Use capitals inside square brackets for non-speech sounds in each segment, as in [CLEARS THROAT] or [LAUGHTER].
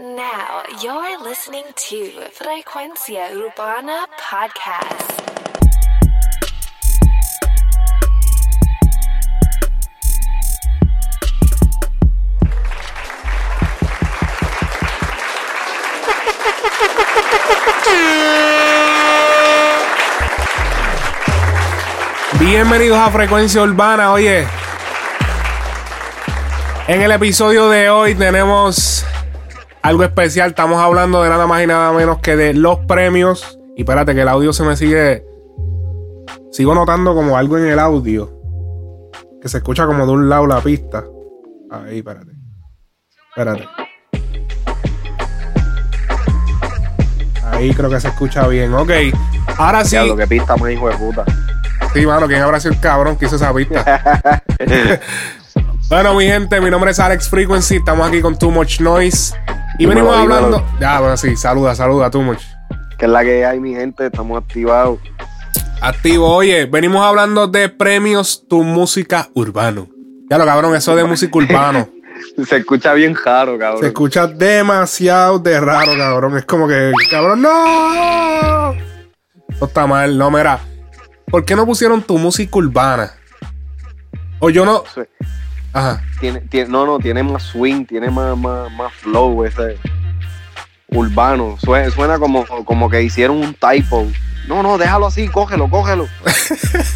Now you're listening to Frecuencia Urbana Podcast. Bienvenidos a Frecuencia Urbana. Oye, en el episodio de hoy tenemos algo especial. Estamos hablando de nada más y nada menos que de los premios. Y espérate, que el audio se me sigue. Sigo notando como algo en el audio. Que se escucha como de un lado la pista. Ahí, espérate. Espérate. Ahí creo que se escucha bien. Ok. Ahora sí. Diablo, que pista más hijo de puta. Sí, mano, ¿quién habrá sido el cabrón que hizo esa pista? [LAUGHS] [LAUGHS] bueno, mi gente, mi nombre es Alex Frequency. Estamos aquí con Too Much Noise. Y Dímelo, venimos dímelo. hablando. Ya, bueno, sí, saluda, saluda, Too Much. que es la que hay, mi gente. Estamos activados. Activo, oye, venimos hablando de premios Tu Música Urbano. Ya lo cabrón, eso de música urbano. [LAUGHS] Se escucha bien raro, cabrón. Se escucha demasiado de raro, cabrón. Es como que, cabrón, no. Eso está mal, no, mira. ¿Por qué no pusieron tu música urbana? O yo no. Sí. Ajá. Tiene, tiene- no, no, tiene más swing, tiene más, más, más flow ese urbano. Suena, suena como, como que hicieron un typo. No, no, déjalo así, cógelo, cógelo. [LAUGHS]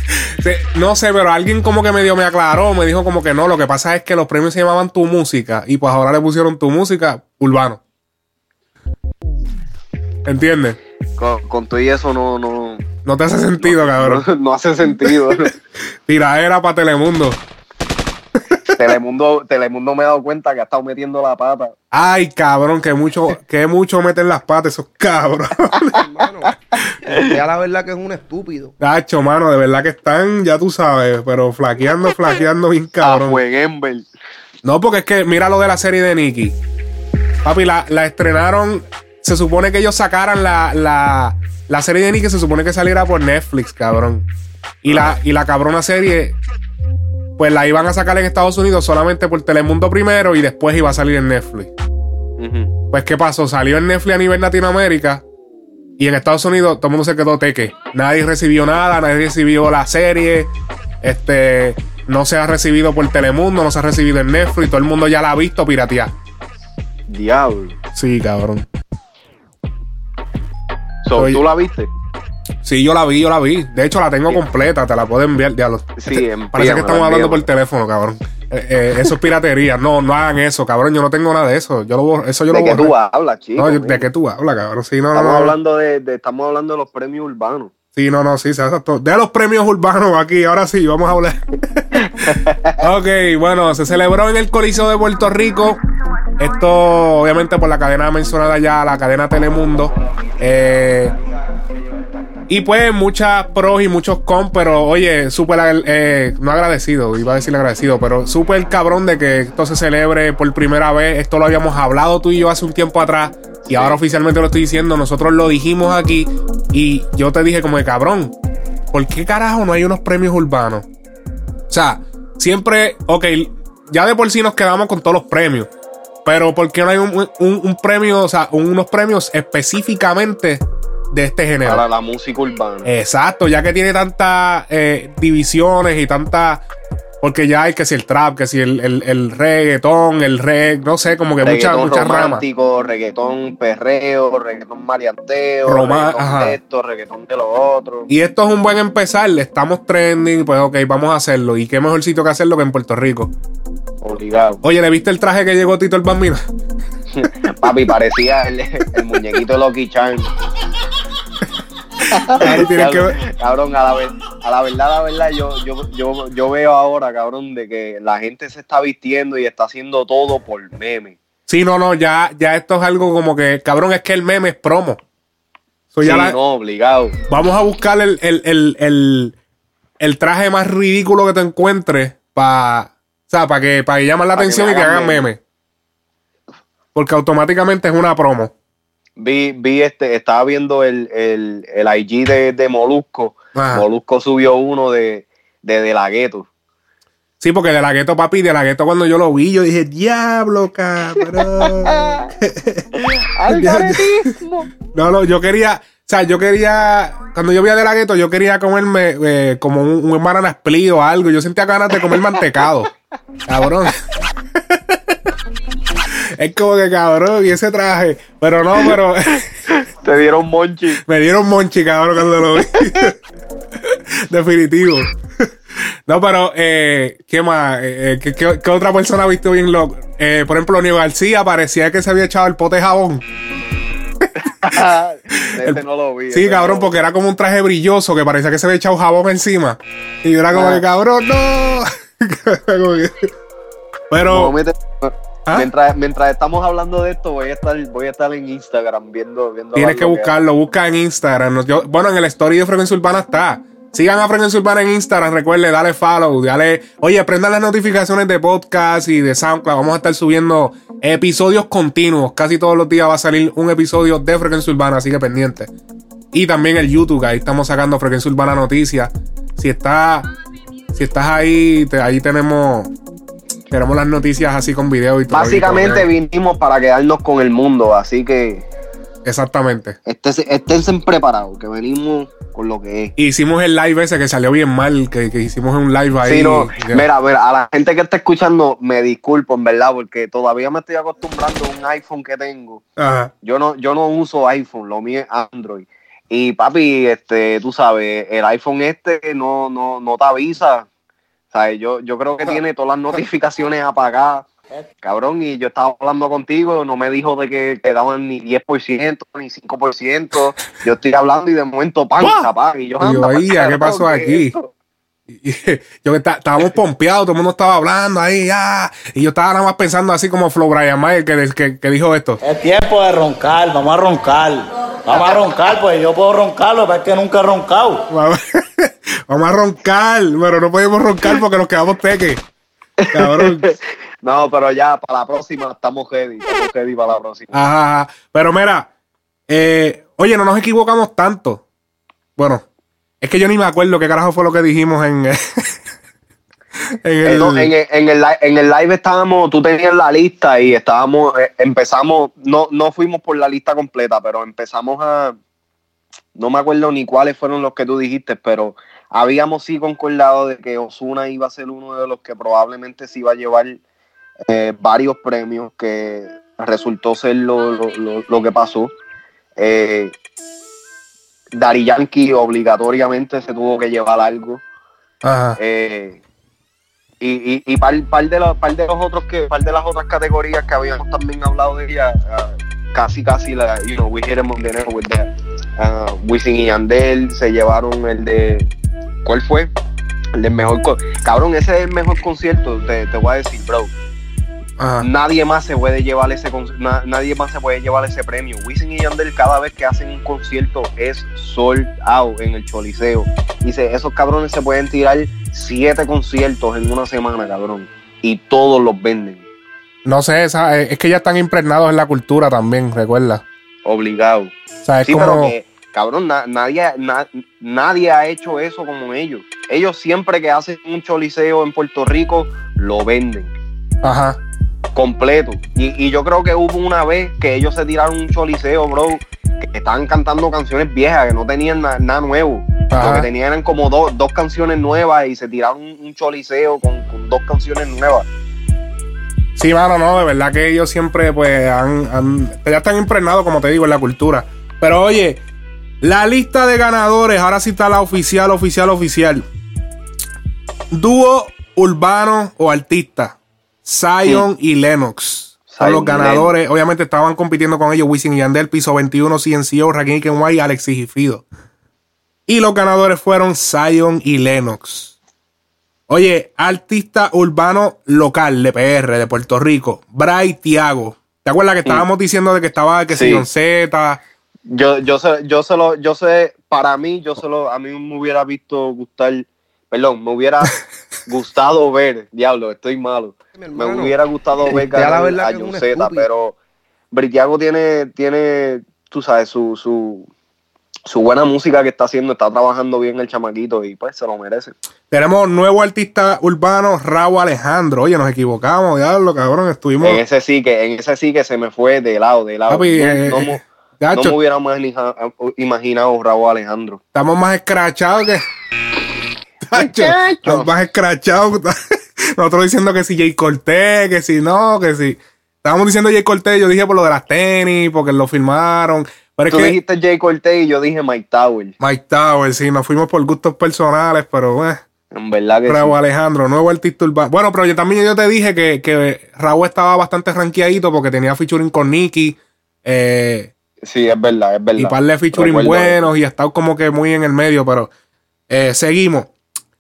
Sí, no sé, pero alguien como que medio me aclaró, me dijo como que no, lo que pasa es que los premios se llamaban Tu Música y pues ahora le pusieron Tu Música Urbano. ¿Entiendes? Con, con todo y eso no, no, No te hace sentido, cabrón. no, [LAUGHS] no hace sentido. [LAUGHS] Tiraera para Telemundo. Telemundo, Telemundo me he dado cuenta que ha estado metiendo la pata. Ay, cabrón, que mucho, que mucho meten las patas esos cabros. Hermano, ya la verdad que es un estúpido. Gacho, mano, de verdad que están, ya tú sabes, pero flaqueando, flaqueando bien cabrón. No, porque es que mira lo de la serie de Nicky. Papi, la, la estrenaron. Se supone que ellos sacaran la, la, la serie de Nicky, se supone que saliera por Netflix, cabrón. Y la, y la cabrona serie, pues la iban a sacar en Estados Unidos solamente por Telemundo primero y después iba a salir en Netflix. Pues, ¿qué pasó? Salió en Netflix a nivel Latinoamérica y en Estados Unidos todo el mundo se quedó teque. Nadie recibió nada, nadie recibió la serie. Este, no se ha recibido por Telemundo, no se ha recibido en Netflix, todo el mundo ya la ha visto piratear. Diablo. Sí, cabrón. So, Oye. ¿Tú la viste? Sí, yo la vi, yo la vi. De hecho, la tengo completa, te la puedo enviar. Diablo. Sí, Este, envíamela, parece que estamos hablando por envíamela. teléfono, cabrón. Eh, eh, eso es piratería. No, no hagan eso, cabrón. Yo no tengo nada de eso. Yo lo eso yo ¿De lo qué tú hablas, chico? No, yo-? ¿de qué tú hablas, cabrón? Sí, no, Estamos no. hablando de, de- estamos hablando de los premios urbanos. Sí, no, no, sí, sí, exacto. De los premios urbanos aquí, ahora sí, vamos a hablar. [LAUGHS] ok, bueno, se celebró en el Coliseo de Puerto Rico. Esto, obviamente, por la cadena mencionada ya, la cadena Telemundo. Eh, y pues, muchas pros y muchos con, pero oye, súper, eh, no agradecido, iba a decir agradecido, pero súper cabrón de que esto se celebre por primera vez. Esto lo habíamos hablado tú y yo hace un tiempo atrás. Y ahora oficialmente lo estoy diciendo. Nosotros lo dijimos aquí. Y yo te dije, como de cabrón, ¿por qué carajo no hay unos premios urbanos? O sea, siempre, ok, ya de por sí nos quedamos con todos los premios. Pero ¿por qué no hay un, un- un premio, o sea, unos premios específicamente de este género? Para la música urbana. Exacto, ya que tiene tantas eh, divisiones y tantas. Porque ya hay que si el trap, que si el, el, el reggaetón, el reggae, no sé, como que muchas muchas ramas. romántico, reggaetón perreo, reggaetón marianteo, Roma- reggaetón ajá. de esto, reggaetón de lo otro. Y esto es un buen empezar, estamos trending, pues ok, vamos a hacerlo. Y qué mejor sitio que hacerlo que en Puerto Rico. Obligado. Oye, ¿le viste el traje que llegó Tito el Bambino? [LAUGHS] Papi, parecía el, el muñequito de Lucky Charm. [LAUGHS] Ahí tienes que- Cabrón, a la, ver- a la verdad, a la verdad, yo, yo, yo, yo veo ahora, cabrón, de que la gente se está vistiendo y está haciendo todo por meme. Sí, no, no, ya, ya esto es algo como que, cabrón, es que el meme es promo. So, ya sí, la- no, obligado. Vamos a buscar el, el, el, el, el traje más ridículo que te encuentres para o sea, para que, para que llamen la Pa' atención y que hagan hagan meme. meme. Porque automáticamente es una promo. Vi, vi este, estaba viendo el, el, el IG de, de Molusco. Ajá. Molusco subió uno de, de, de la gueto. Sí, porque de la gueto, papi, de la gueto cuando yo lo vi, yo dije, diablo, cabrón. [LAUGHS] No, no, yo quería, o sea, yo quería, cuando yo vi a De La Ghetto, yo quería comerme eh, como un, un banana split o algo. Yo sentía ganas de comer mantecado. [LAUGHS] Cabrón. Es como que cabrón, y ese traje. Pero no, pero [LAUGHS] Te dieron monchi. [LAUGHS] me dieron monchi, cabrón, cuando lo vi. [LAUGHS] Definitivo. No, pero, eh, ¿qué más? Eh, eh, ¿qué, qué, qué otra persona ha visto bien loco? Eh, por ejemplo, Nio García parecía que se había echado el pote de jabón. Este no lo vi. Sí, cabrón, porque era como un traje brilloso que parecía que se había echado jabón encima. Y yo era como Ah. que, cabrón, no. Pero, No, ¿Ah? mientras, mientras estamos hablando de esto, voy a estar, voy a estar en Instagram viendo, viendo tienes que buscarlo, busca en Instagram. Yo- bueno, en el story de Frecuencia Urbana está. Sigan a Frecuencia Urbana en Instagram, recuerde, dale follow, dale. Oye, prendan las notificaciones de podcast y de SoundCloud. Vamos a estar subiendo episodios continuos. Casi todos los días va a salir un episodio de Frecuencia Urbana, así que pendiente. Y también el YouTube, ahí estamos sacando Frecuencia Urbana Noticias. Si está, si estás ahí, te- ahí tenemos, tenemos las noticias así con video y todo. Básicamente y vinimos para quedarnos con el mundo, así que Exactamente. esténse, esténse preparados, que venimos con lo que es. Hicimos el live ese que salió bien mal, que, que hicimos un live ahí. Sí, no, mira, a la gente que está escuchando, me disculpo, en verdad, porque todavía me estoy acostumbrando a un iPhone que tengo. Ajá. Yo no, yo no uso iPhone, lo mío es Android. Y papi, este, tú sabes, el iPhone este no, no, no te avisa. ¿Sabes? Yo, yo creo que [LAUGHS] tiene todas las notificaciones apagadas. Cabrón, y yo estaba hablando contigo, no me dijo de que quedaban ni 10%, ni 5%. Yo estoy hablando y de momento, pan, Y yo, Y yo, anda, "Ay, ¿qué pasó ¿qué aquí?" Y- [LAUGHS] yo que está- estábamos pompeados, todo el mundo estaba hablando ahí, ah, y yo estaba nada más pensando así como Flo Brian Mayer que, que, que dijo esto. Es tiempo de roncar, vamos a roncar. Vamos a roncar, pues yo puedo roncarlo, pero es que nunca he roncado. [LAUGHS] Vamos a roncar, pero no podemos roncar porque nos quedamos teques. Cabrón. [LAUGHS] No, pero ya para la próxima estamos ready, estamos ready para la próxima. Ajá, ajá. Pero mira, eh, oye, no nos equivocamos tanto. Bueno, es que yo ni me acuerdo qué carajo fue lo que dijimos en, [LAUGHS] en Eh, el... no, en, el, en, el, li- en el live estábamos, tú tenías la lista y estábamos, eh, empezamos, no, no fuimos por la lista completa, pero empezamos a, no me acuerdo ni cuáles fueron los que tú dijiste, pero habíamos sí concordado de que Osuna iba a ser uno de los que probablemente se iba a llevar eh, varios premios, que resultó ser lo, lo, lo- lo que pasó. Eh, Dari Yankee obligatoriamente se tuvo que llevar algo. Ajá. Eh, y y, y par, par de los, par de los otros que par de las otras categorías que habíamos también hablado de ella ah, casi casi la you know we hit on the with that Ah, Wisin y Yandel se llevaron el de ¿cuál fue? el del mejor cabrón ese es el mejor concierto te, te voy a decir bro Ajá. nadie más se puede llevar ese na- nadie más se puede llevar ese premio. Wisin y Yandel cada vez que hacen un concierto es sold out en el Choliseo. Dice, esos cabrones se pueden tirar siete conciertos en una semana, cabrón. Y todos los venden. No sé, eh, es que ya están impregnados en la cultura también, recuerda. Obligado. O sea, es Sí, como... pero que, cabrón, na- nadie, na- nadie ha hecho eso como ellos. Ellos siempre que hacen un choliseo en Puerto Rico, lo venden. Ajá. completo. Y, y yo creo que hubo una vez que ellos se tiraron un choliseo, bro, que estaban cantando canciones viejas, que no tenían na- nada nuevo. Ajá. Lo que tenían eran como dos dos canciones nuevas y se tiraron un, un choliseo con, con dos canciones nuevas. Sí, mano, no, de verdad que ellos siempre, pues, han, han- ya están impregnados, como te digo, en la cultura. Pero oye, la lista de ganadores, ahora sí está la oficial, oficial, oficial. Dúo urbano o artista, Zion y Lennox. Son los ganadores. Obviamente estaban compitiendo con ellos Wisin y Yandel, Piso 21, CNCO, Rakim Kenway y Alexis y Fido. Y los ganadores fueron Zion y Lennox. Oye, artista urbano local de PR, de Puerto Rico, Bray Tiago. ¿Te acuerdas que estábamos diciendo de que estaba que Sí. si John Z? Yo, yo sé, yo se lo, yo sé, para mí, yo se lo, a mí me hubiera visto gustar, perdón, me hubiera [LAUGHS] gustado ver, diablo, estoy malo. Me hubiera gustado ver ganar a estúpido. pero Britiago tiene, tiene, tú sabes, su, su su buena música que está haciendo, está trabajando bien el chamaquito y pues se lo merece. Tenemos nuevo artista urbano, Raúl Alejandro. Oye, nos equivocamos, diablo, cabrón. Estuvimos. En ese sí que, en ese sí que se me fue de lado, de lado. Papi, no, eh, no me- gacho, no me hubiera imaginado, imaginado Raúl Alejandro. estamos más escrachados que. Gacho, estamos más escrachados. [LAUGHS] Nosotros diciendo que si Jay Cortés, que si no, que si. Estábamos diciendo Jay Cortés, yo dije por lo de las tenis, porque lo firmaron. Pero es Tú que dijiste Jay Cortez y yo dije Mike Tower. Mike Tower, sí, nos fuimos por gustos personales, pero eh. En verdad que Raúl sí. Alejandro, nuevo artista urbano. Bueno, pero yo también yo te dije que, que Raúl estaba bastante rankeadito porque tenía featuring con Nicky eh, Sí, es verdad, es verdad. y par de featuring Recuerdo buenos y ha estado como que muy en el medio, pero eh, seguimos.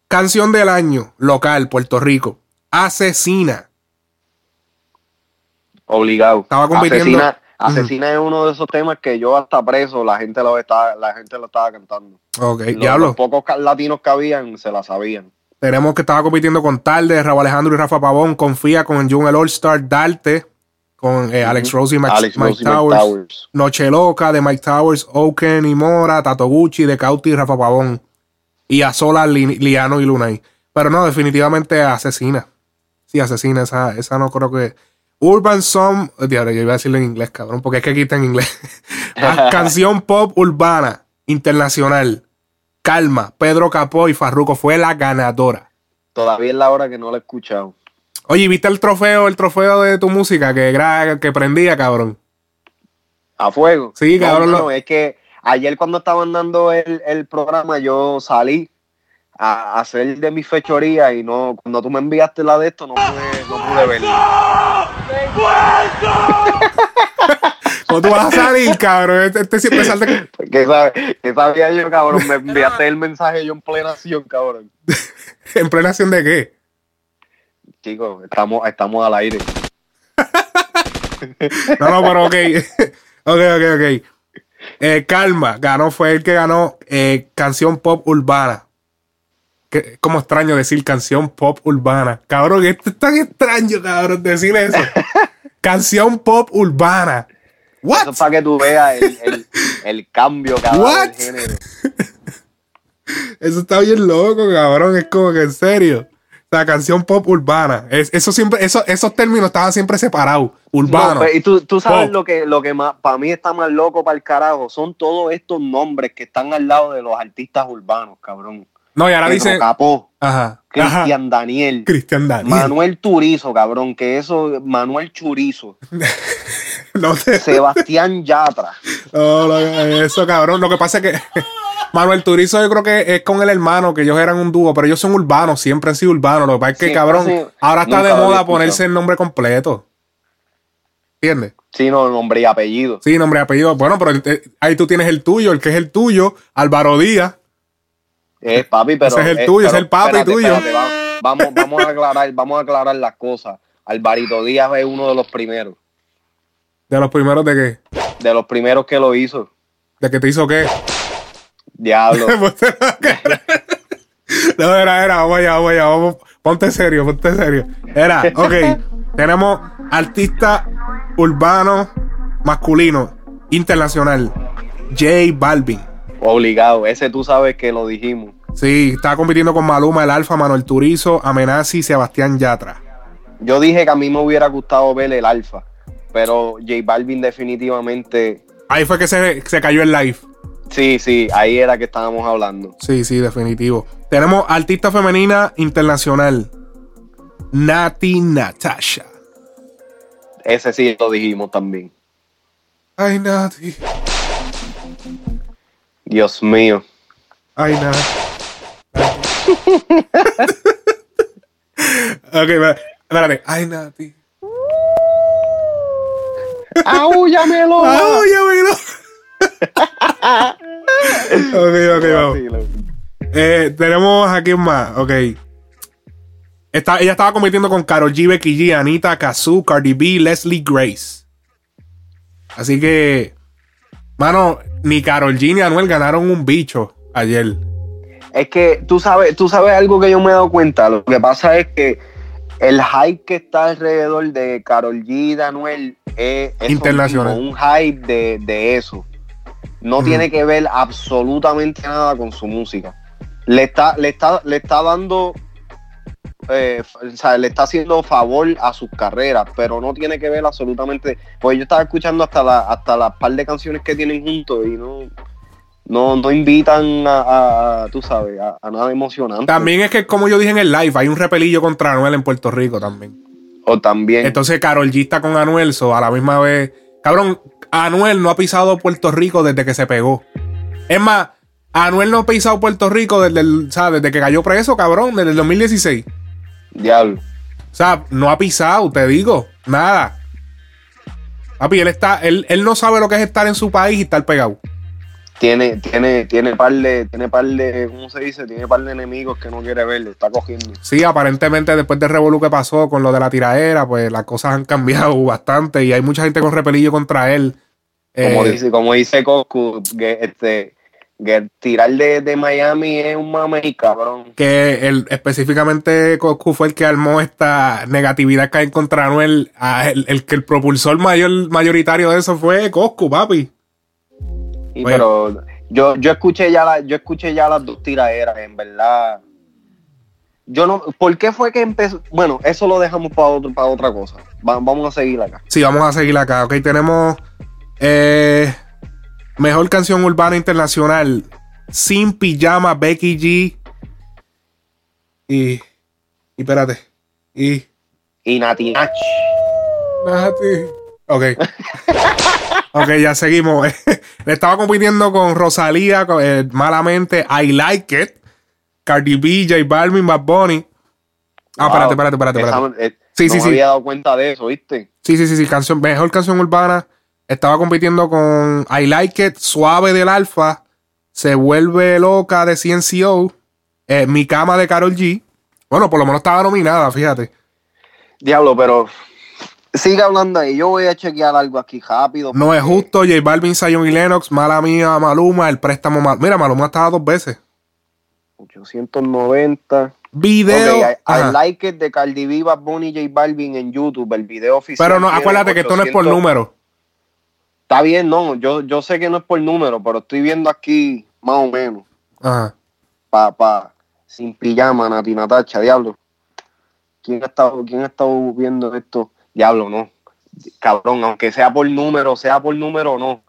Canción del año, local, Puerto Rico. Asesina. Obligado. Estaba compitiendo- Asesina, Asesina es uno de esos temas que yo hasta preso, la gente lo estaba, la gente lo estaba cantando. Ok, Los, diablo. los pocos latinos que habían se la sabían. Tenemos que estaba compitiendo con Tarde, Raúl Alejandro y Rafa Pavón. Confía con Jun el All Star, Darte, con eh, Alex Rose y Max- Alex Mike Rose y Mike Towers. Towers. Noche Loca de Mike Towers, Oken y Mora, Tato Gucci de Cauti y Rafa Pavón. Y a Sola, Li- Liano y Lunay. Pero no, definitivamente Asesina. Sí, Asesina, esa, esa no creo que. Urban Song. Diablo, yo iba a decirlo en inglés, cabrón, porque es que aquí está en inglés. [LAUGHS] Ah, [LAUGHS] Canción pop urbana internacional. Calma, Pedro Capó y Farruko fue la ganadora. Todavía es la hora que no lo he escuchado. Oye, ¿viste el trofeo, el trofeo de tu música que, que prendía, cabrón? A fuego. Sí, No, cabrón, mano, lo- es que ayer cuando estaban dando el, el programa, yo salí a hacer de mi fechoría y no, cuando tú me enviaste la de esto, no pude, no pude verla. [LAUGHS] ¿Cómo tú vas a salir, cabrón? Este, este siempre salta. ¿Qué, [LAUGHS] sabe- qué sabía yo, cabrón? Me enviaste el mensaje yo en plena acción, cabrón. [LAUGHS] ¿En plena acción de qué? Chicos, estamos, estamos al aire. No, no, pero ok. ok, ok, ok. Eh, Calma, ganó, fue el que ganó eh, canción pop urbana. Que, como extraño decir canción pop urbana. Cabrón, esto es tan extraño, cabrón, decir eso. [LAUGHS] canción pop urbana. Eso What? es para que tú veas el, el, el cambio, cabrón, What? del género. [LAUGHS] Eso está bien loco, cabrón. Es como que en serio. La canción pop urbana. Es- eso siempre, eso, esos términos estaban siempre separados. Urbano. No, pues, y tú, tú sabes Pop. lo que, lo que más, para mí está más loco para el carajo, son todos estos nombres que están al lado de los artistas urbanos, cabrón. no, y ahora Pedro dice. Capó, Ajá. ajá. Cristian Daniel, Cristian Daniel. Manuel Turizo, cabrón, que eso, Manuel Churizo, [LAUGHS] No te- Sebastián Yatra. Oh, lo- eso, cabrón. Lo que pasa es que Manuel Turizo, yo creo que es con el hermano, que ellos eran un dúo, pero ellos son urbanos, siempre han sido urbanos. Lo que pasa es que, cabrón, ahora está de moda ponerse el nombre completo. ¿Entiendes? Sí, no, nombre y apellido. Sí, nombre y apellido. Bueno, pero eh, ahí tú tienes el tuyo, el que es el tuyo, Álvaro Díaz. Es papi, pero. Ese es el eh, tuyo, pero es el papi espérate, tuyo. espérate, va- vamos, vamos a aclarar, vamos a aclarar las cosas. Alvarito Díaz es uno de los primeros. De los primeros de que, De los primeros que lo hizo. de que te hizo qué. Diablo. [LAUGHS] no, era, era, vamos allá, vamos allá, vamos. Ponte serio, ponte serio. Era, ok, tenemos artista urbano masculino internacional, J Balvin. Obligado. Ese tú sabes que lo dijimos. Sí, estaba compitiendo con Maluma, el Alfa, Manuel Turizo, Amenazi, Sebastián Yatra. Yo dije que a mí me hubiera gustado ver el Alfa. Pero J Balvin definitivamente. Ahí fue que se, se cayó el live. Sí, sí, ahí era que estábamos hablando. Sí, sí, definitivo. Tenemos artista femenina internacional, Nati Natasha. Ese sí lo dijimos también. Ay, Nati. Dios mío. Ay, Nati. [LAUGHS] ok, espérate. Ay, Nati. ¡Áullamelo! ¡Ah, ya vino! Ok, ok, vamos. Eh, tenemos a quién más. Ok. Está, ella estaba compitiendo con Carol G, Becky G, Anita, Kazoo, Cardi B, Leslie Grace. Así que, mano, ni Carol G ni Anuel ganaron un bicho ayer. Es que tú sabes, tú sabes algo que yo me he dado cuenta. Lo que pasa es que el hype que está alrededor de Carol G y de Anuel es, es Internacional. un hype de, de eso. No tiene que ver absolutamente nada con su música. Le está, le está, le está dando, eh, o sea, le está haciendo favor a sus carreras, pero no tiene que ver absolutamente. Pues yo estaba escuchando hasta la, hasta las par de canciones que tienen juntos y no, no, no invitan a, a- a, tú sabes, a, a nada emocionante. También es que, como yo dije en el live, hay un repelillo contra Anuel en Puerto Rico también. O también. Entonces, Carol G está con Anuel, so, a la misma vez. Cabrón, Anuel no ha pisado Puerto Rico desde que se pegó. Es más, Anuel no ha pisado Puerto Rico desde, el, ¿sabes? desde que cayó preso, cabrón, desde el 2016. Diablo. O sea, no ha pisado, te digo, nada. Papi, él está, él, él no sabe lo que es estar en su país y estar pegado. Tiene, tiene, tiene par de, tiene par de, ¿cómo se dice? Tiene par de enemigos que no quiere ver, le está cogiendo. Sí, aparentemente después del revolú que pasó con lo de la tiraera, pues las cosas han cambiado [LAUGHS] bastante y hay mucha gente con repelillo contra él. Como Eh, dice, como dice Coscu, que este, que tirar de, de Miami es un mame, cabrón. que él, específicamente Coscu fue el que armó esta negatividad que hay contra Anuel. Ah, el, el que el propulsor mayor, mayoritario de eso fue Coscu, papi. Y pero yo, yo escuché ya la, yo escuché ya las dos tiraderas, en verdad. Yo no, ¿por qué fue que empezó? Bueno, eso lo dejamos para otro, para otra cosa. Va- vamos a seguir acá. Sí, vamos a seguir acá. Ok, tenemos eh, mejor canción urbana internacional. Sin pijama, Becky G. Y. Y espérate. Y. Y Nati Nach. Nati. Ok. [LAUGHS] ok, ya seguimos. Le [LAUGHS] estaba compitiendo con Rosalía, con, eh, malamente. I Like It. Cardi B, J Balvin, Bad Bunny. Ah, espérate, espérate, espérate, espérate. Esa- eh, Sí, no sí, me sí. había dado cuenta de eso, ¿viste? Sí, sí, sí, sí. Canción, mejor canción urbana. Estaba compitiendo con I Like It, Suave del Alfa. Se vuelve loca de CNCO. eh, Mi cama de Carol G. Bueno, por lo menos estaba nominada, fíjate. Diablo, pero sigue hablando ahí. Yo voy a chequear algo aquí rápido. No es justo. J Balvin, Zion y Lennox. Mala mía, Maluma. El préstamo mal. Mira, Maluma estaba dos veces. 890. Video. Ok, I, like it de Cardi B, Bad Bunny, J Balvin en YouTube, el video oficial. Pero no, acuérdate que esto no es por 800. número. Está bien, no, yo, yo sé que no es por número, pero estoy viendo aquí más o menos. Ajá. Pa, pa, sin pijama, Nati Natacha, diablo. ¿Quién ha estado, quién ha estado viendo esto? Diablo, no. Cabrón, aunque sea por número, sea por número o no.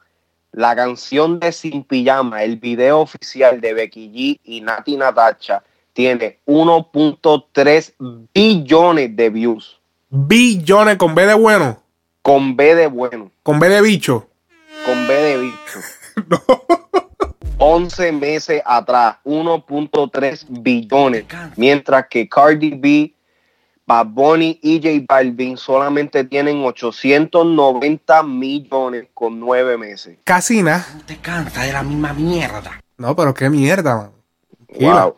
La canción de Sin Pijama, el video oficial de Becky G y Nati Natacha, tiene 1.3 billones de views. Billones con B de bueno. Con B de bueno, Con B de bicho. Con B de bicho. [LAUGHS] 11 meses atrás, 1.3 billones. Mientras que Cardi B, Bad Bunny y J Balvin solamente tienen 890 millones con 9 meses. Casi nada. Te cansa de la misma mierda. No, pero qué mierda, man. Wow.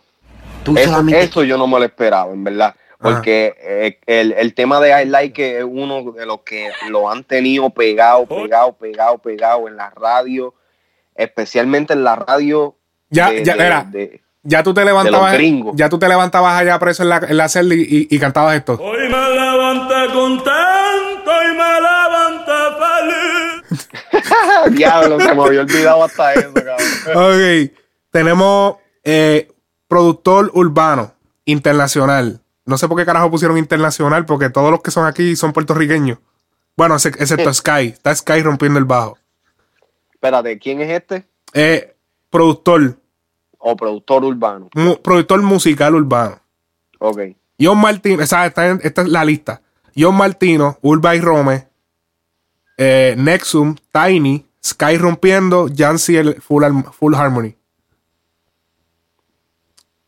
Tú Eso, solamente eso yo no me lo esperaba, en verdad. Porque eh, el, el tema de I Like es uno de los que lo han tenido pegado, pegado, pegado, pegado en la radio, especialmente en la radio. Ya, de- ya, de- mira, de- ya tú te levantabas. Ya tú te levantabas allá preso en la, en la celda y, y- y cantabas esto. Hoy me levanté contento y me levanté feliz. [LAUGHS] Diablo, se me había olvidado hasta eso, cabrón. Ok. Tenemos eh, productor urbano internacional. No sé por qué carajo pusieron internacional, porque todos los que son aquí son puertorriqueños. Bueno, ex- excepto Sky. Está Sky rompiendo el bajo. Espérate, ¿quién es este? Eh, productor. O productor urbano. mu- productor musical urbano. Ok. John Martino, esta, esta es la lista. John Martino, Urba y Rome, eh, Nexum, Tiny, Sky rompiendo, Jancy el Full, Full Harmony.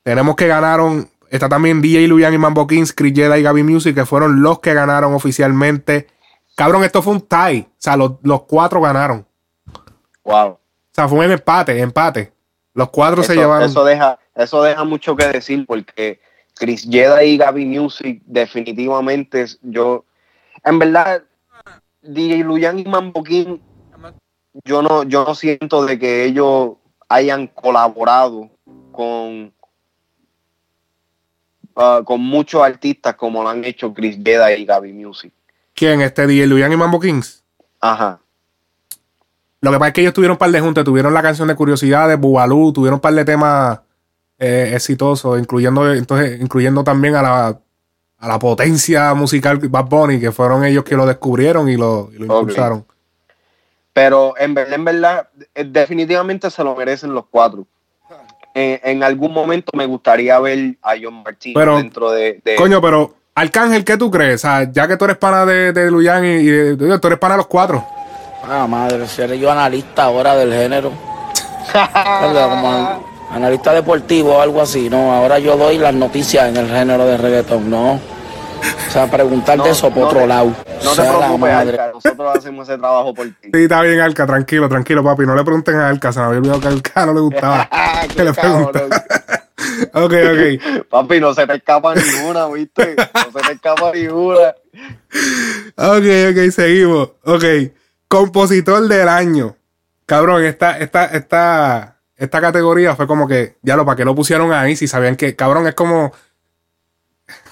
Tenemos que ganaron, está también DJ Luyan y Mambo Kings, Chris Jedi y Gaby Music, que fueron los que ganaron oficialmente. Cabrón, esto fue un tie. O sea, los, los cuatro ganaron. Wow. O sea, fue un empate, empate. Los cuatro se Eso, llevaron. eso deja, eso deja mucho que decir porque Chris Jedi y Gaby Music definitivamente yo, en verdad, DJ Luyan y Mambo King, yo no, yo no siento de que ellos hayan colaborado con ah, con muchos artistas como lo han hecho Chris Jedi y Gaby Music. ¿Quién? Este DJ Luyan y Mambo Kings. Ajá. Lo que pasa es que ellos tuvieron un par de juntas, tuvieron la canción de Curiosidades, Bubalú, tuvieron un par de temas eh, exitosos, incluyendo, entonces, incluyendo también a la, a la potencia musical Bad Bunny, que fueron ellos que lo descubrieron y lo, y lo impulsaron. Pero en verdad, en verdad, definitivamente se lo merecen los cuatro. En, en algún momento me gustaría ver a John Martín Pero, dentro de, de- Coño, pero Arcángel, ¿qué tú crees? O sea, ya que tú eres pana de, de Luyan y, y de- tú eres pana de los cuatro. Ah, madre, seré yo analista ahora del género. Como analista deportivo o algo así, ¿no? Ahora yo doy las noticias en el género de reggaetón, ¿no? O sea, preguntar No, de eso por no otro te- lado. No te Sea la preocupes, madre. Alca, nosotros hacemos ese trabajo por ti. Sí, está bien, Alca, tranquilo, tranquilo, papi. No le pregunten a Alca, se me había olvidado que a Alca no le gustaba. [LAUGHS] Qué que le cabrón. pregunta. [LAUGHS] ok, ok. Papi, no se te escapa ni una, ¿viste? No se te escapa ni una. Ok, ok, seguimos. Ok. Compositor del año. Cabrón, esta, esta, esta, esta categoría fue como que, ya lo, para que lo pusieron ahí, si sabían que, cabrón, es como.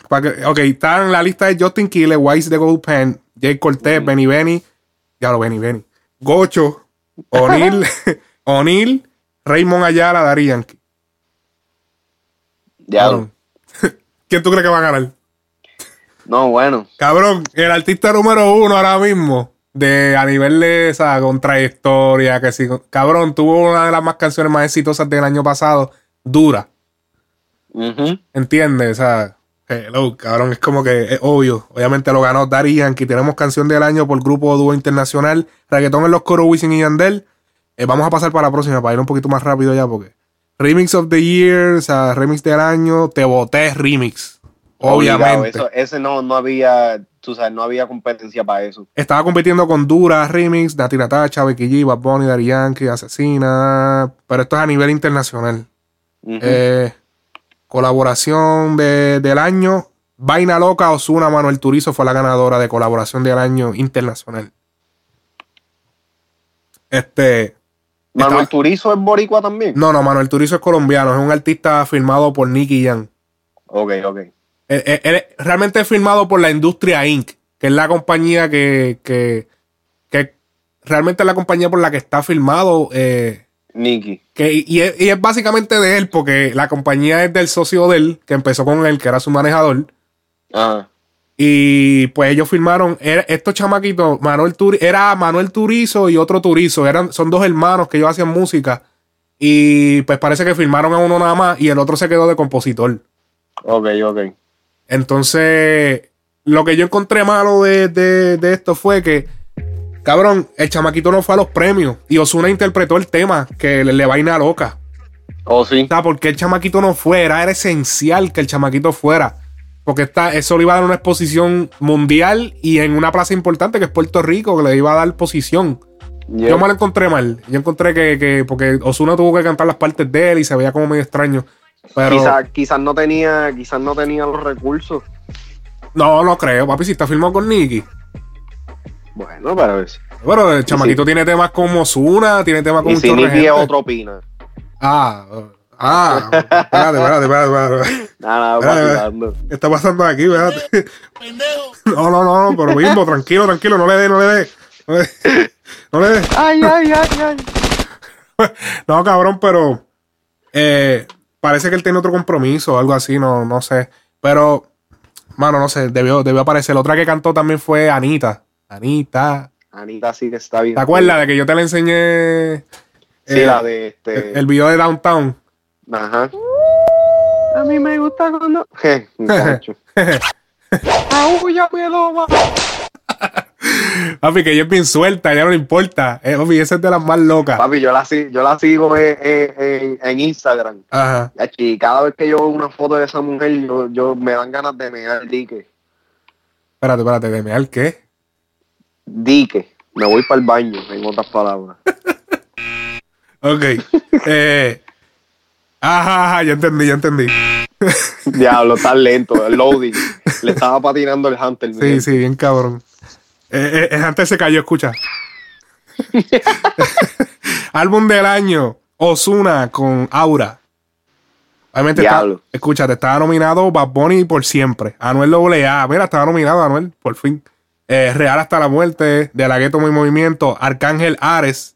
Ok, está en la lista de Justin Quiles, Wise de Gold Pen, Jay Cortez, Benny Benny, ya lo Benny Benny, Gocho, [LAUGHS] O'Neill, O'Neill, [LAUGHS] Raymond Ayala, Dari Yankee. Ya. Cabrón. [LAUGHS] ¿Quién tú crees que va a ganar? No, bueno. Cabrón, el artista número uno ahora mismo, de a nivel de esa con trayectoria, que sí, cabrón, tuvo una de las más canciones más exitosas del año pasado, dura, Ujú. ¿entiendes? O sea, hello, cabrón, es como que es obvio. Obviamente lo ganó Daddy Yankee. Tenemos canción del año por grupo dúo internacional, reggaetón en los coros Wisin y Yandel. Eh, vamos a pasar para la próxima, para ir un poquito más rápido ya, porque Remix of the Year, o sea, remix del año, te boté remix. Obligado, Obviamente. Eso, ese no, no había, tú sabes, no había competencia para eso. Estaba compitiendo con Dura, Remix, Nati Natacha, Becky G, Bad Bunny, Daddy Yankee, Asesina. Pero esto es a nivel internacional. Eh, colaboración de- del año. Vaina Loca, Osuna, Manuel Turizo fue la ganadora de colaboración del año internacional. Este. Manuel estaba- Turizo es boricua también. No, no, Manuel Turizo es colombiano. Es un artista firmado por Nicky Jam. Ok, ok. Él, él- él es realmente es firmado por la Industria Inc., que es la compañía que, que, que realmente es la compañía por la que está firmado. eh, Nicky. Que, y, es, y es básicamente de él, porque la compañía es del socio de él, que empezó con él, que era su manejador. Ajá. Y pues ellos firmaron, era- estos chamaquitos, Manuel Turi- era Manuel Turizo y otro Turizo, eran, son dos hermanos que ellos hacían música. Y pues parece que firmaron a uno nada más y el otro se quedó de compositor. Ok, ok. Entonces, lo que yo encontré malo de, de- de esto fue que, cabrón, el chamaquito no fue a los premios y Osuna interpretó el tema que le, le vaina loca. Oh, sí. O sea, porque el chamaquito no fuera, era esencial que el chamaquito fuera. Porque está, eso le iba a dar una exposición mundial y en una plaza importante que es Puerto Rico, que le iba a dar posición. Yeah. Yo me lo encontré mal. Yo encontré que, que porque Osuna tuvo que cantar las partes de él y se veía como medio extraño. Pero Quizás quizás no tenía, quizás no tenía los recursos. no, no creo, papi, si está filmado con Nicky. Bueno, pero es. Bueno, el chamaquito tiene temas como Osuna, tiene temas como Y si Nicky es otro opina. Ah, ah, espérate, espérate, espérate, espérate. [LAUGHS] Nada, nada. ¿Qué está pasando aquí? Espérate. No, no, no, no, pero mismo, tranquilo, tranquilo, no le dé, no le dé. No le dé. No le dé. Ay, ay, ay, ay. [LAUGHS] No, cabrón, pero eh, parece que él tiene otro compromiso o algo así, no, no sé. Pero, mano, no sé, debió, debió aparecer. La otra que cantó también fue Anita. Anita. Anita sí que está bien. ¿Te acuerdas de que yo te la enseñé Sí, eh, la de este. el, el video de Downtown? Ajá. A mí me gusta cuando. [LAUGHS] Je, muchacho. [LAUGHS] Aún ya puedo más. Papi, que ella es bien suelta, ya no le importa. Eh, papi, esa es de las más locas. Papi, yo la, yo la sigo en, en- en- en Instagram. Ajá. Y cada vez que yo veo una foto de esa mujer, yo, yo me dan ganas de mear dique. Espérate, espérate, ¿de mear qué? Dique. Me voy para el baño, en otras palabras. [LAUGHS] Ok. eh, ajá, ajá, ya entendí, ya entendí. [LAUGHS] Diablo, tan lento, el loading. [LAUGHS] Le estaba patinando el Hunter. Sí, sí, bien cabrón. Eh, eh, antes se cayó, escucha. Álbum del año, Osuna con Aura. Obviamente, está, escúchate, estaba nominado Bad Bunny por siempre. Anuel AA, mira, estaba nominado Anuel, por fin. Eh, Real hasta la muerte, De la Gueto Muy Movimiento, Arcángel Ares,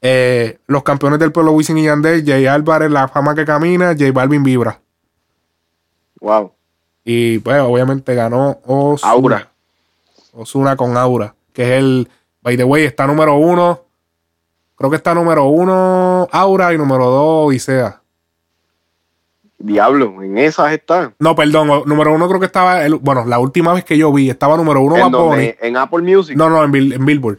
Eh, los campeones del pueblo Wisin y Yandel, Jay Álvarez, La Fama que Camina, J Balvin Vibra. Wow. Y pues obviamente ganó Osuna. Aura. Osuna con Aura. Que es el, by the way, está número uno. Creo que está número uno Aura y número dos Odisea. Diablo, en esas está. No, perdón, número uno creo que estaba, el- bueno, la última vez que yo vi, estaba número uno ¿En, Bad Bunny. donde? en Apple Music, No, no, en, Bill- en Billboard.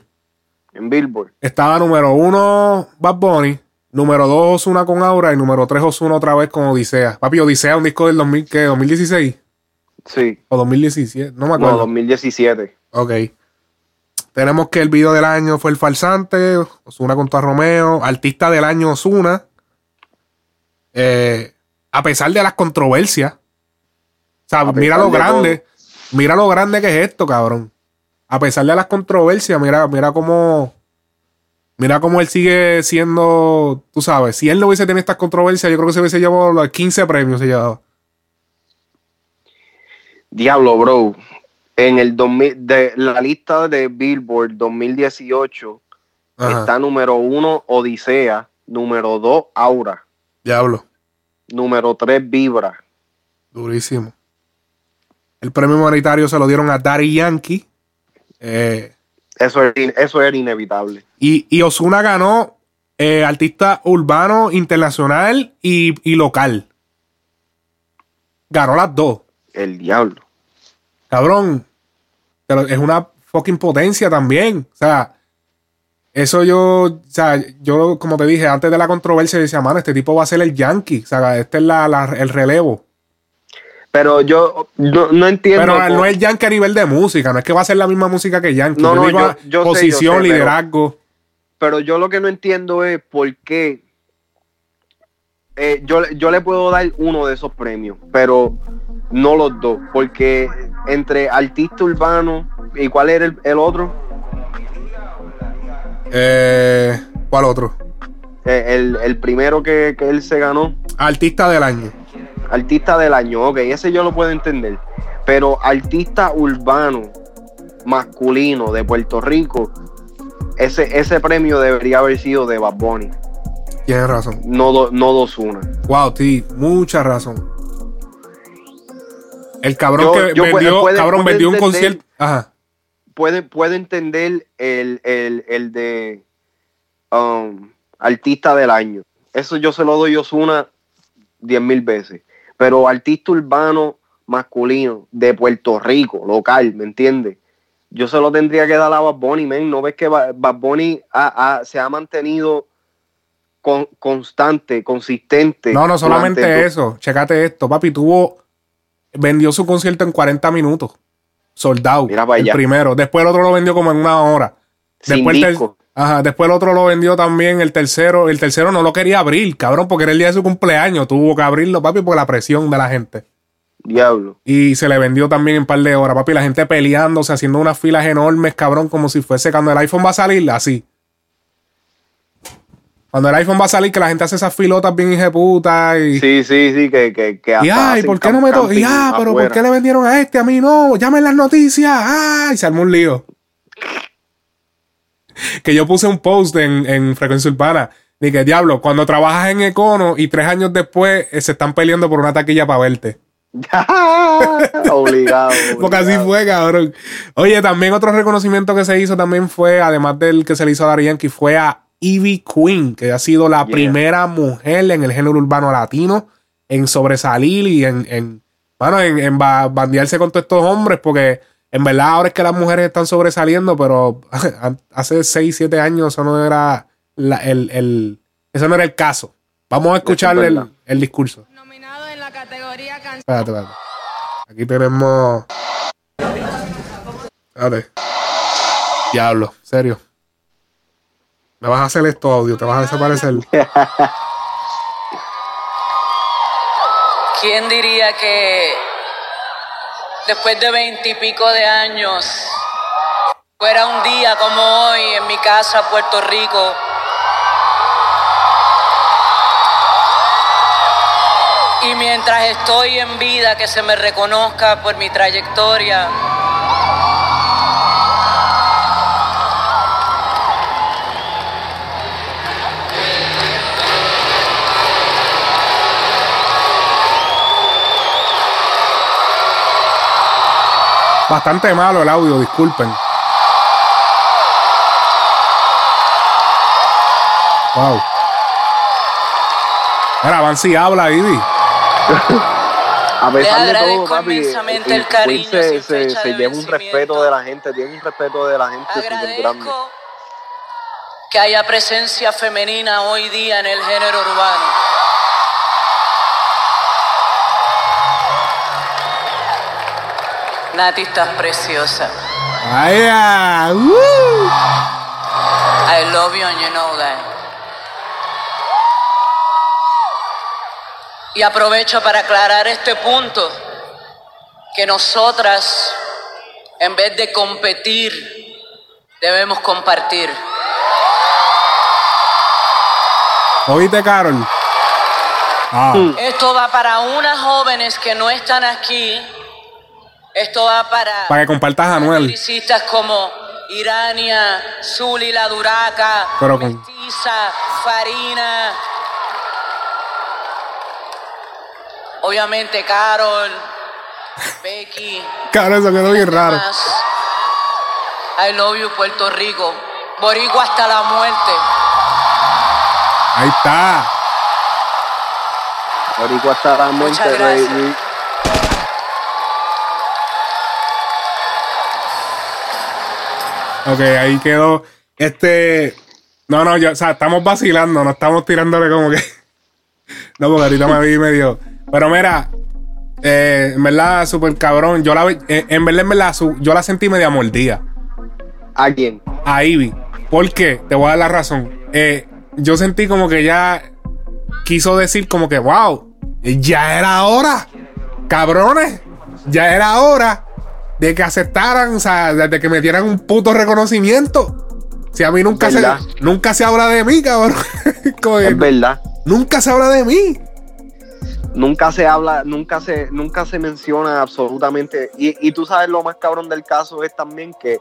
en Billboard. Estaba número uno Bad Bunny, número dos Osuna con Aura y número tres Osuna otra vez con Odisea. Papi, Odisea, un disco del 2000, ¿qué? 2016 Sí. o 2017, no me No, acuerdo. 2017. Ok. Tenemos que el video del año fue El Falsante, Osuna contra Romeo, Artista del año Osuna. Eh, a pesar de las controversias. O sea, A mira lo de grande. Mira lo grande que es esto, cabrón. A pesar de las controversias, mira, mira cómo. Mira cómo él sigue siendo. Tú sabes, si él no hubiese tenido estas controversias, yo creo que se hubiese llevado los 15 premios. Se llevaba. Diablo, bro. En el 2000, de la lista de Billboard 2018 Ajá. está número uno Odisea, número dos Aura, Diablo. Número tres Vibra. Durísimo. El premio monetario se lo dieron a Daddy Yankee. Eh, Eso era, eso era inevitable. y, y Osuna ganó eh, artista urbano, internacional y, y local. Ganó las dos. El diablo. Cabrón. Pero es una fucking potencia también. O sea, eso yo, o sea, yo, como te dije, antes de la controversia, decía, mano, este tipo va a ser el Yankee. O sea, este es la- la- el relevo. Pero yo no, no entiendo. Pero cómo- no es Yankee a nivel de música, no es que va a ser la misma música que Yankee. No, Yo no, digo yo- a yo sé, posición, yo sé, pero- liderazgo. pero yo lo que no entiendo es por qué eh, yo, yo le puedo dar uno de esos premios, pero no los dos, porque entre artista urbano y cuál era el, el otro, Eh, ¿Cuál otro? Eh, el, el primero que, que él se ganó, Artista del año. artista del año, ok, ese yo lo puedo entender, pero artista urbano masculino de Puerto Rico, ese, ese premio debería haber sido de Bad Bunny, Tienes razón. no, do- no dos una. Wow, sí, mucha razón. El cabrón Yo- que yo vendió, puede- cabrón, vendió un concierto. Ajá. Puede, puede entender el, el, el de um, artista del año. Eso yo se lo doy a Osuna diez mil veces. Pero artista urbano masculino de Puerto Rico, local, ¿me entiendes? Yo se lo tendría que dar a Bad Bunny, men. ¿No ves que Ba- Bad Bunny ha- ha- se ha mantenido con- constante, consistente? No, no solamente eso. Checate esto, papi. Tuvo. Vendió su concierto en 40 minutos. Soldado. Mira para el allá. primero. Después el otro lo vendió como en una hora. Sin Después el, disco. Ajá, después el otro lo vendió también. El tercero, el tercero no lo quería abrir, cabrón, porque era el día de su cumpleaños. Tuvo que abrirlo, papi, por la presión de la gente. Diablo. Y se le vendió también en un par de horas, papi. La gente peleándose, haciendo unas filas enormes, cabrón, como si fuese cuando el iPhone va a salir, así. Cuando el iPhone va a salir, que la gente hace esas filotas bien hijeputas y. Sí, sí, sí, que, que, que y ay, ¿por qué no me to Y ah, pero ¿por qué le vendieron a este? A mí no, llamen las noticias. Ay, se armó un lío. Que yo puse un post en, en Frecuencia Urbana. Que diablo, cuando trabajas en Econo y tres años después eh, se están peleando por una taquilla para verte. [LAUGHS] obligado. [LAUGHS] Porque así obligado. fue, cabrón. Oye, también otro reconocimiento que se hizo también fue, además del que se le hizo a Yankee, fue a Ivy Queen, que ha sido la Yeah. primera mujer en el género urbano latino en sobresalir y en, en, mano, en, en ba- bandearse con todos estos hombres, porque en verdad ahora es que las mujeres están sobresaliendo, pero [LAUGHS] hace 6, 7 años eso no era la- el, el- eso no era el caso. Vamos a escuchar el, discurso. Nominado en la categoría canción. Espérate, espérate. Aquí tenemos. Espérate. Diablo, serio. Me vas a hacer esto audio, te vas a desaparecer. ¿Quién diría que después de veintipico de años fuera un día como hoy en mi casa, Puerto Rico? Y mientras estoy en vida, que se me reconozca por mi trayectoria. Bastante malo el audio, disculpen. Wow. Mira, Bansi habla, Ivy. [LAUGHS] A Les pesar de todo, agradezco papi, inmensamente eh, el cariño se, se, lleva un respeto de la gente, tiene un respeto de la gente súper grande. Que haya presencia femenina hoy día en el género urbano. Nati, estás preciosa. ¡Vaya! ¡Woo! I love you and you know that. Y aprovecho para aclarar este punto, que nosotras, en vez de competir, debemos compartir. ¿Oíste, Carol? Ah, Esto va para unas jóvenes que no están aquí. Esto va para para que compartas a Anuel. Lyricistas como Irania, Zuli la Duraca, Pero con- Mestiza, Farina. Obviamente Carol, Becky. [LAUGHS] Carol, eso quedó bien raro. más. I love you, Puerto Rico. Boricua hasta la muerte. Ahí está. Boricua hasta la muerte, Muchas gracias. baby. Ok, ahí quedó. Este. No, no, yo, o sea, estamos vacilando, no estamos tirándole como que. [LAUGHS] no, porque ahorita me vi medio. Pero mira, eh, en verdad, súper cabrón. Yo la eh, en verdad, en verdad, su- yo la sentí media mordida. ¿A quién? A Ivy. ¿Por qué? Te voy a dar la razón. Eh, yo sentí como que ya quiso decir como que, wow, ya era hora. Cabrones, ya era hora de que aceptaran, o sea, de que me dieran un puto reconocimiento. Si a mí nunca se, nunca se habla de mí, cabrón. [LAUGHS] Es verdad. nunca se habla de mí. Nunca se habla, nunca se, nunca se menciona absolutamente. Y, y tú sabes lo más cabrón del caso es también que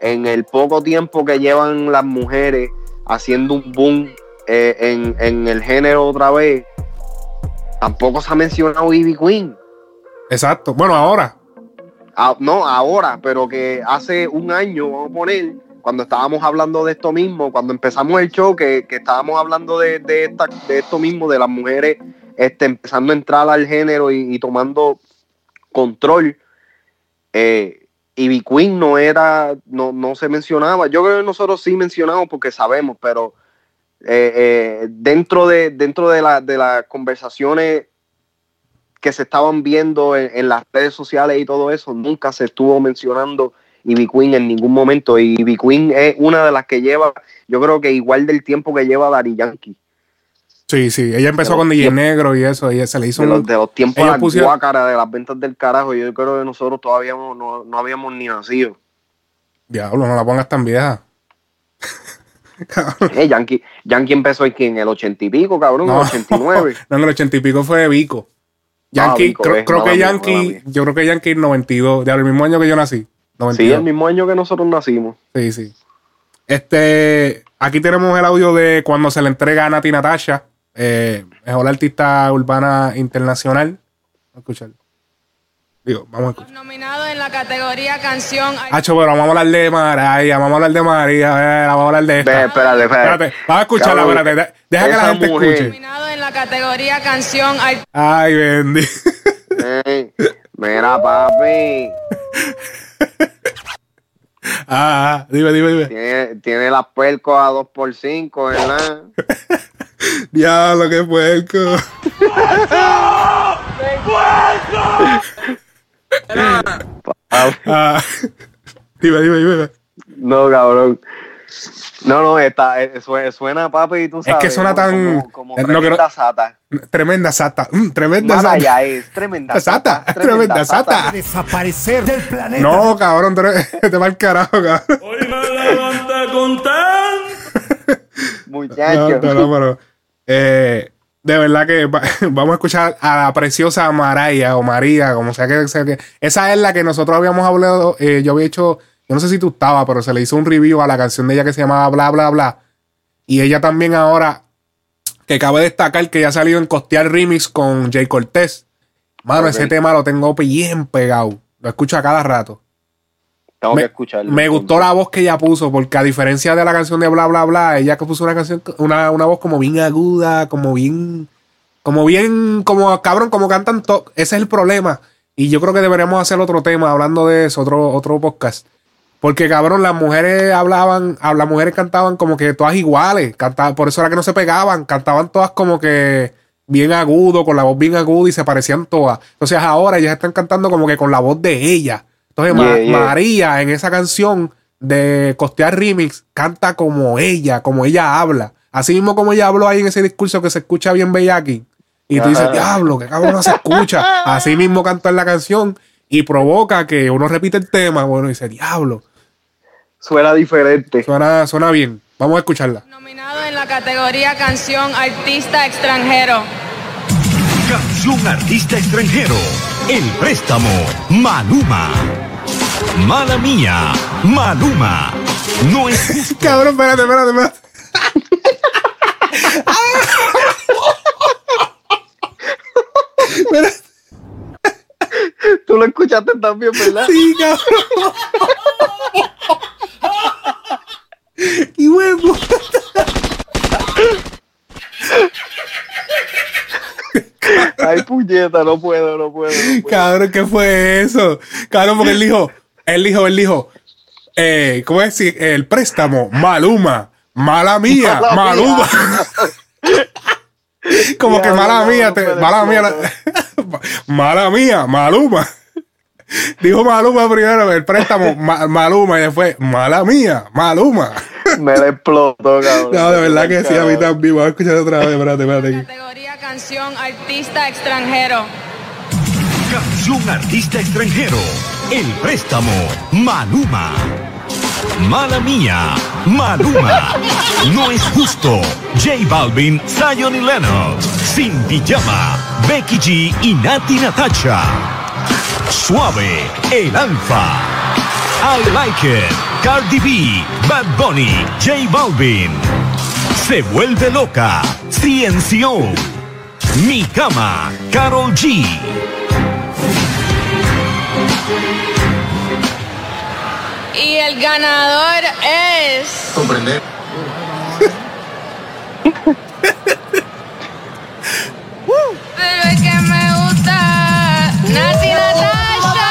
en el poco tiempo que llevan las mujeres haciendo un boom eh, en, en el género otra vez, tampoco se ha mencionado Ivy Queen. Exacto. Bueno, ahora. No, ahora, pero que hace un año, vamos a poner, cuando estábamos hablando de esto mismo, cuando empezamos el show, que, estábamos hablando de, de, esta, de esto mismo, de las mujeres este, empezando a entrar al género y, y tomando control, eh, Ivy Queen no era, no, no se mencionaba. Yo creo que nosotros sí mencionamos porque sabemos, pero eh, eh, dentro de, dentro de, la- de las conversaciones que se estaban viendo en, en las redes sociales y todo eso, nunca se estuvo mencionando Ivy Queen en ningún momento. Y Ivy Queen es una de las que lleva, yo creo que igual del tiempo que lleva Dari Yankee. Sí, sí. Ella empezó con DJ Negro y eso. Y se le hizo De un- los, de los tiempos de la pusieron- guácara, de las ventas del carajo, yo creo que nosotros todavía no, no- no habíamos ni nacido. Diablo, no la pongas tan vieja. [LAUGHS] Eh, Yankee, Yankee empezó aquí en el ochenta y pico, cabrón, en el 89. No, en el ochenta y pico fue Vico. Yankee, Vico, creo, que Yankee, mía. yo creo que Yankee 92, del mismo año que yo nací. Sí, 92. el mismo año que nosotros nacimos. Sí, sí. Este, aquí tenemos el audio de cuando se le entrega a Nati Natasha, eh, mejor artista urbana internacional. Escucharlo. Digo, vamos a escuchar. Nominado en la categoría canción. Hacho, pero vamos a hablar de María, vamos a hablar de María, a ver, vamos a hablar de Ve, esta. espérate, espérate. Espérate, vamos a escucharla, Cabrón, espérate. de- Deja que la gente mujer- escuche. Nominado en la categoría canción. Ay, Ay, Bendy. Eh, mira, papi, ah, ah, dime, dime, dime. tiene, tiene las percos a 2 por 5 ¿verdad? [LAUGHS] Diablo, qué puerco. [LAUGHS] Ah, dime, dime, dime. No, cabrón. No, no, está, eh, sue- suena, papi, y tú sabes. que suena ¿no? tan- Como, como no tremenda quiero- sata. Tremenda sata. mm, tremenda Más sata. allá es tremenda Sata, [LAUGHS] tremenda sata. Desaparecer del planeta. No, cabrón, eres- [LAUGHS] te va el carajo, cabrón. Muchacho. No, no, no, pero, eh, de verdad que va- [LAUGHS] vamos a escuchar a la preciosa Maraya o María, como sea que sea que. Esa es la que nosotros habíamos hablado. eh, yo había hecho, yo no sé si tú estabas, pero se le hizo un review a la canción de ella que se llamaba Bla, Bla, Bla. Y ella también ahora, que cabe destacar que ya ha salido en Costear Remix con Jay Cortés. Mano, ese tema lo tengo bien pegado. Lo escucho a cada rato. Tengo me, que escucharlo. me gustó la voz que ella puso, porque a diferencia de la canción de bla bla bla, ella que puso una canción, una, una voz como bien aguda, como bien, como bien, como cabrón, como cantan to- Ese es el problema. Y yo creo que deberíamos hacer otro tema hablando de eso, otro, otro podcast. Porque cabrón, las mujeres hablaban, ah, las mujeres cantaban como que todas iguales, cantaban, por eso era que no se pegaban, cantaban todas como que bien agudo, con la voz bien aguda y se parecían todas. Entonces ahora ellas están cantando como que con la voz de ella. Entonces Ma- Yeah, yeah. María en esa canción de Costear Remix canta como ella, como ella habla. Así mismo como ella habló ahí en ese discurso que se escucha bien bellaki. Y tú dices, diablo, que cabrón no se escucha. [LAUGHS] Así mismo canta en la canción y provoca que uno repite el tema. Bueno, y dice, diablo, Suena diferente. suena, suena bien. Vamos a escucharla. Nominado en la categoría Canción Artista Extranjero. Canción Artista Extranjero. El Préstamo. Maluma. Mala mía. Maluma. No es. [LAUGHS] Cabrón, espérate, espérate, espérate. Espérate. Tú lo escuchaste también, ¿verdad? Sí, cabrón. Y huevo. Ay, puñeta, no puedo, no puedo. no puedo. Cabrón, ¿qué fue eso? Cabrón, porque él dijo, él dijo, él dijo, eh, ¿cómo es? decir? El préstamo, Maluma, mala mía, Mala Maluma. [LAUGHS] Como que mala no, mía, no te- mala mía, la- [LAUGHS] mala mía, Maluma. Dijo Maluma primero, el préstamo, Ma- Maluma, y después, mala mía, Maluma. Me la explotó, cabrón. No, de verdad que sí, a mí también. Voy a escuchar otra vez, espérate, espérate. Canción Artista Extranjero. Canción Artista Extranjero. El Préstamo. Maluma. Mala mía. Maluma. No es justo. J Balvin, Zion y Lennox. Sin pijama. Becky G y Nati Natasha. Suave. El Alfa. I Like It. Cardi B. Bad Bunny. J Balvin. Se vuelve loca. CNCO. Mi cama. Carol G. Y el ganador es. Comprender. [LAUGHS] Pero es que me gusta. Nati Natasha.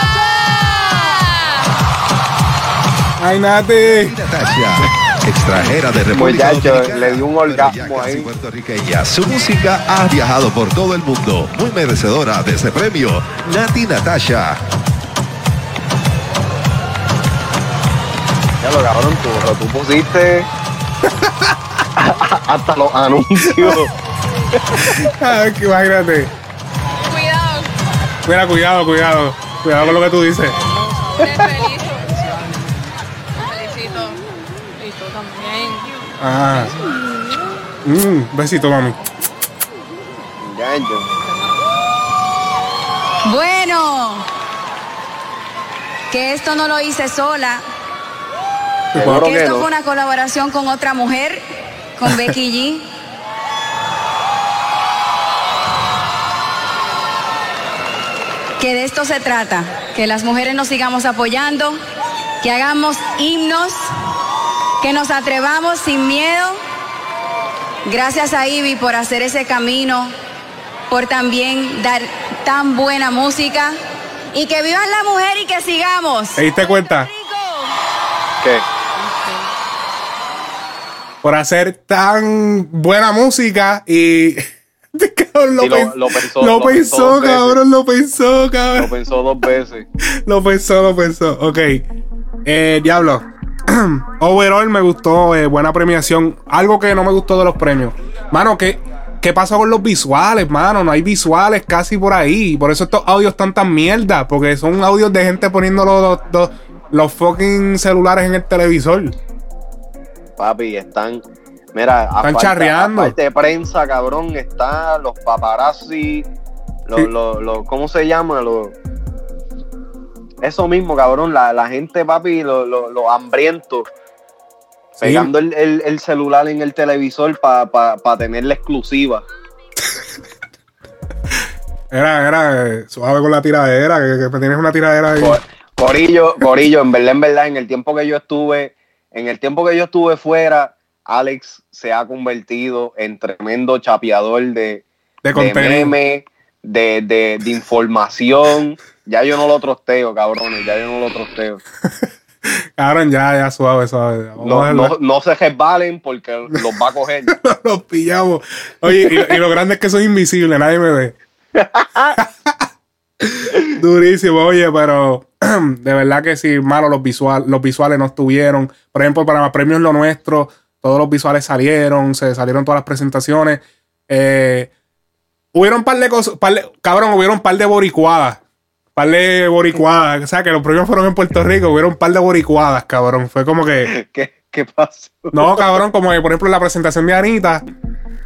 Ay, Nati. Natasha, extranjera de República Muchacho, Dominicana, le dio un orgasmo ahí. puertorriqueña. Su música ha viajado por todo el mundo, muy merecedora de ese premio. Nati Natasha. Ya lo cabrón, tú, pero tú pusiste [LAUGHS] hasta los anuncios. [LAUGHS] Ay, que imagínate. Cuidado. Mira, cuidado, cuidado. Cuidado con lo que tú dices. Ah. Mm, besito, mami. Bueno, que esto no lo hice sola, Seguro que que esto no. fue una colaboración con otra mujer, con [LAUGHS] Becky G. Que de esto se trata, que las mujeres nos sigamos apoyando, que hagamos himnos, que nos atrevamos sin miedo. Gracias a Ivy por hacer ese camino, por también dar tan buena música y que vivan la mujer y que sigamos. ¿Te diste cuenta? ¿Qué? Por hacer tan buena música y. [LAUGHS] Cabrón, lo, Sí, lo- pen- lo pensó, lo lo pensó cabrón, lo pensó, cabrón. Lo pensó dos veces. [LAUGHS] Lo pensó, lo pensó. Ok. Eh, diablo. [CLEARS THROAT] Overall me gustó. eh, buena premiación. Algo que no me gustó de los premios. Mano, ¿qué, ¿qué pasó con los visuales, mano? No hay visuales casi por ahí. Por eso estos audios están tan mierda. Porque son audios de gente poniendo los, los, los- los fucking celulares en el televisor. Papi, están. Mira, Están aparte, charreando. aparte de prensa, cabrón, están los paparazzi. Los, Sí. los, los- ¿Cómo se llama? Los, eso mismo, cabrón. La, la gente, papi, los los- los hambrientos. Sí. Pegando el, el- el celular en el televisor para tener la exclusiva. Era, era suave con la tiradera. Que, que tienes una tiradera ahí. Co- Corillo, Corillo, en verdad, en verdad, en el tiempo que yo estuve, en el tiempo que yo estuve fuera, Alex se ha convertido en tremendo chapeador de, De de. De, de, de información. Ya yo no lo trosteo, cabrones, ya yo no lo trosteo. [LAUGHS] Cabrón, ya, ya, suave, suave. No, no, no se resbalen porque los va a coger. [LAUGHS] Los pillamos. Oye, y, y lo grande es que son invisibles, nadie me ve. [LAUGHS] Durísimo, oye, pero [CLEARS THROAT] de verdad que sí, malo los visuales, los visuales no estuvieron. Por ejemplo, para premios Lo Nuestro, todos los visuales salieron, se salieron todas las presentaciones. Eh, hubieron un par de cosas, cabrón, hubieron un par de boricuadas. Par de boricuadas. O sea, que los premios fueron en Puerto Rico, hubieron un par de boricuadas, cabrón. Fue como que. [LAUGHS] ¿Qué, qué pasó? No, cabrón, como que, por ejemplo, en la presentación de Anita,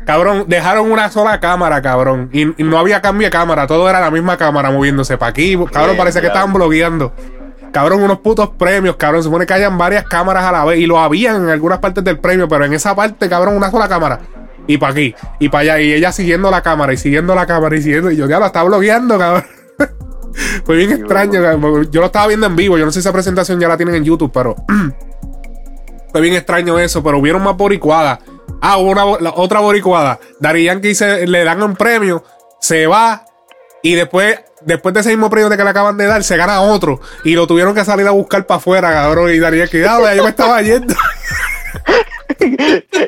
cabrón, dejaron una sola cámara, cabrón. Y, y no había cambio de cámara, todo era la misma cámara moviéndose para aquí. Cabrón, Bien, parece que estaban blogueando. Cabrón, unos putos premios, cabrón. Se supone que hayan varias cámaras a la vez. Y lo habían en algunas partes del premio, pero en esa parte, cabrón, una sola cámara. Y para aquí, y para allá. Y ella siguiendo la cámara, y siguiendo la cámara, y siguiendo. Y yo, ya lo estaba blogueando, cabrón. [LAUGHS] Fue bien extraño, cabrón. Yo lo estaba viendo en vivo. Yo no sé si esa presentación ya la tienen en YouTube, pero. [CLEARS THROAT] Fue bien extraño eso, pero hubieron más boricuadas. Ah, hubo una, la otra boricuada. Dari Yankee se, le dan un premio, se va y después, después de ese mismo premio de que le acaban de dar, se gana otro. Y lo tuvieron que salir a buscar para afuera, cabrón. Y Dari Yankee, ah, yo me estaba yendo. [LAUGHS]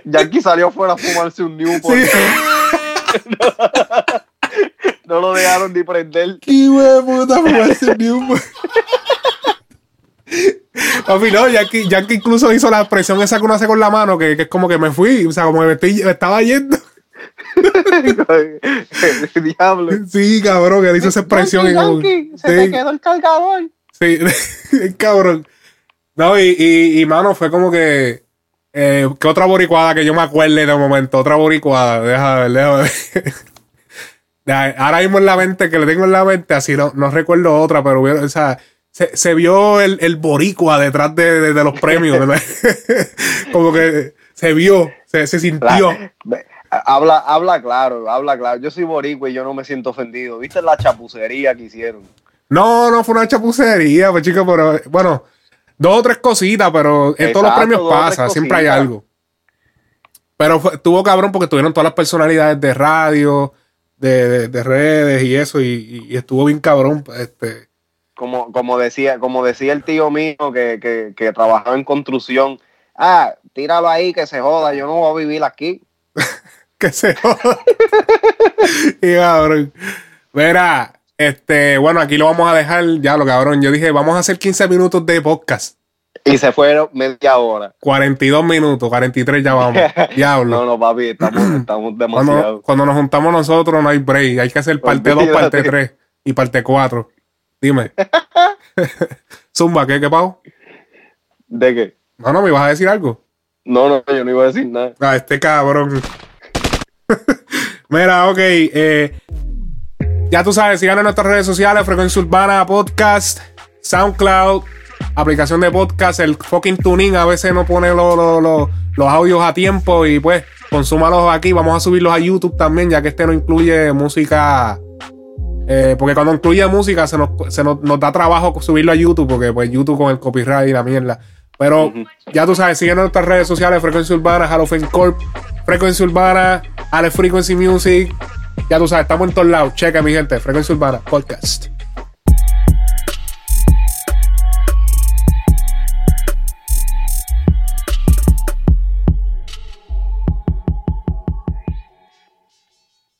Yankee salió fuera a fumarse un Newport. [LAUGHS] No lo dejaron ni prender. ¡Qué de puta fue ese Newport! Papi, no, Yankee, Yankee incluso hizo la expresión esa que uno hace con la mano, que, que es como que me fui, o sea, como que me, estoy- me estaba yendo. [LAUGHS] Diablo. Sí, cabrón, que hizo esa expresión. como- Yankee, se Sí. te quedó el cargador. Sí, [LAUGHS] cabrón. No, y, y, y, mano, fue como que. Eh, que otra boricuada que yo me acuerde de momento. Otra boricuada. Deja ver, deja ver. [LAUGHS] Ahora mismo en la mente, que le tengo en la mente, así no, no recuerdo otra, pero o sea, se, se vio el, el boricua detrás de, de- de los premios. ¿verdad? [LAUGHS] como que se vio, se, se sintió. Habla, habla claro, habla claro. Yo soy boricua y yo no me siento ofendido. ¿Viste la chapucería que hicieron? No, no fue una chapucería, pues chicos, pero bueno, dos o tres cositas, pero en todos los premios pasa, siempre hay algo. Pero fue- estuvo cabrón porque tuvieron todas las personalidades de radio, de, de- de redes y eso, y, y- y estuvo bien cabrón. Este, Como, como decía, como decía el tío mío que, que, que trabajaba en construcción. Ah, tíralo ahí que se joda, yo no voy a vivir aquí. [LAUGHS] que se joda. [LAUGHS] y cabrón. Verá, este, bueno, aquí lo vamos a dejar, ya lo cabrón. Yo dije, vamos a hacer 15 minutos de podcast. Y se fueron media hora. 42 minutos, 43 ya vamos. [LAUGHS] Diablo. No, no, papi, estamos, estamos demasiado. cuando nos juntamos nosotros no hay break. Hay que hacer parte 2, Olvídate. parte 3 y parte 4. Dime. [LAUGHS] Zumba, ¿qué, qué pavo? ¿De qué? No, no, me ibas a decir algo. No, no, yo no iba a decir nada. Ah, este cabrón. [LAUGHS] Mira, ok. eh, ya tú sabes, sigan en nuestras redes sociales, Frecuencia Urbana Podcast, SoundCloud, aplicación de podcast, el fucking tuning a veces no pone lo- lo- lo- los audios a tiempo y pues consúmalos aquí. Vamos a subirlos a YouTube también, ya que este no incluye música. eh, porque cuando incluye música se, nos, se nos, nos da trabajo subirlo a YouTube, porque pues YouTube con el copyright y la mierda. Pero ya tú sabes, siguen en nuestras redes sociales, Frecuencia Urbana, Halofen Corp, Frecuencia Urbana, Ale Frequency Music. Ya tú sabes, estamos en todos lados. Checa, mi gente, Frecuencia Urbana Podcast.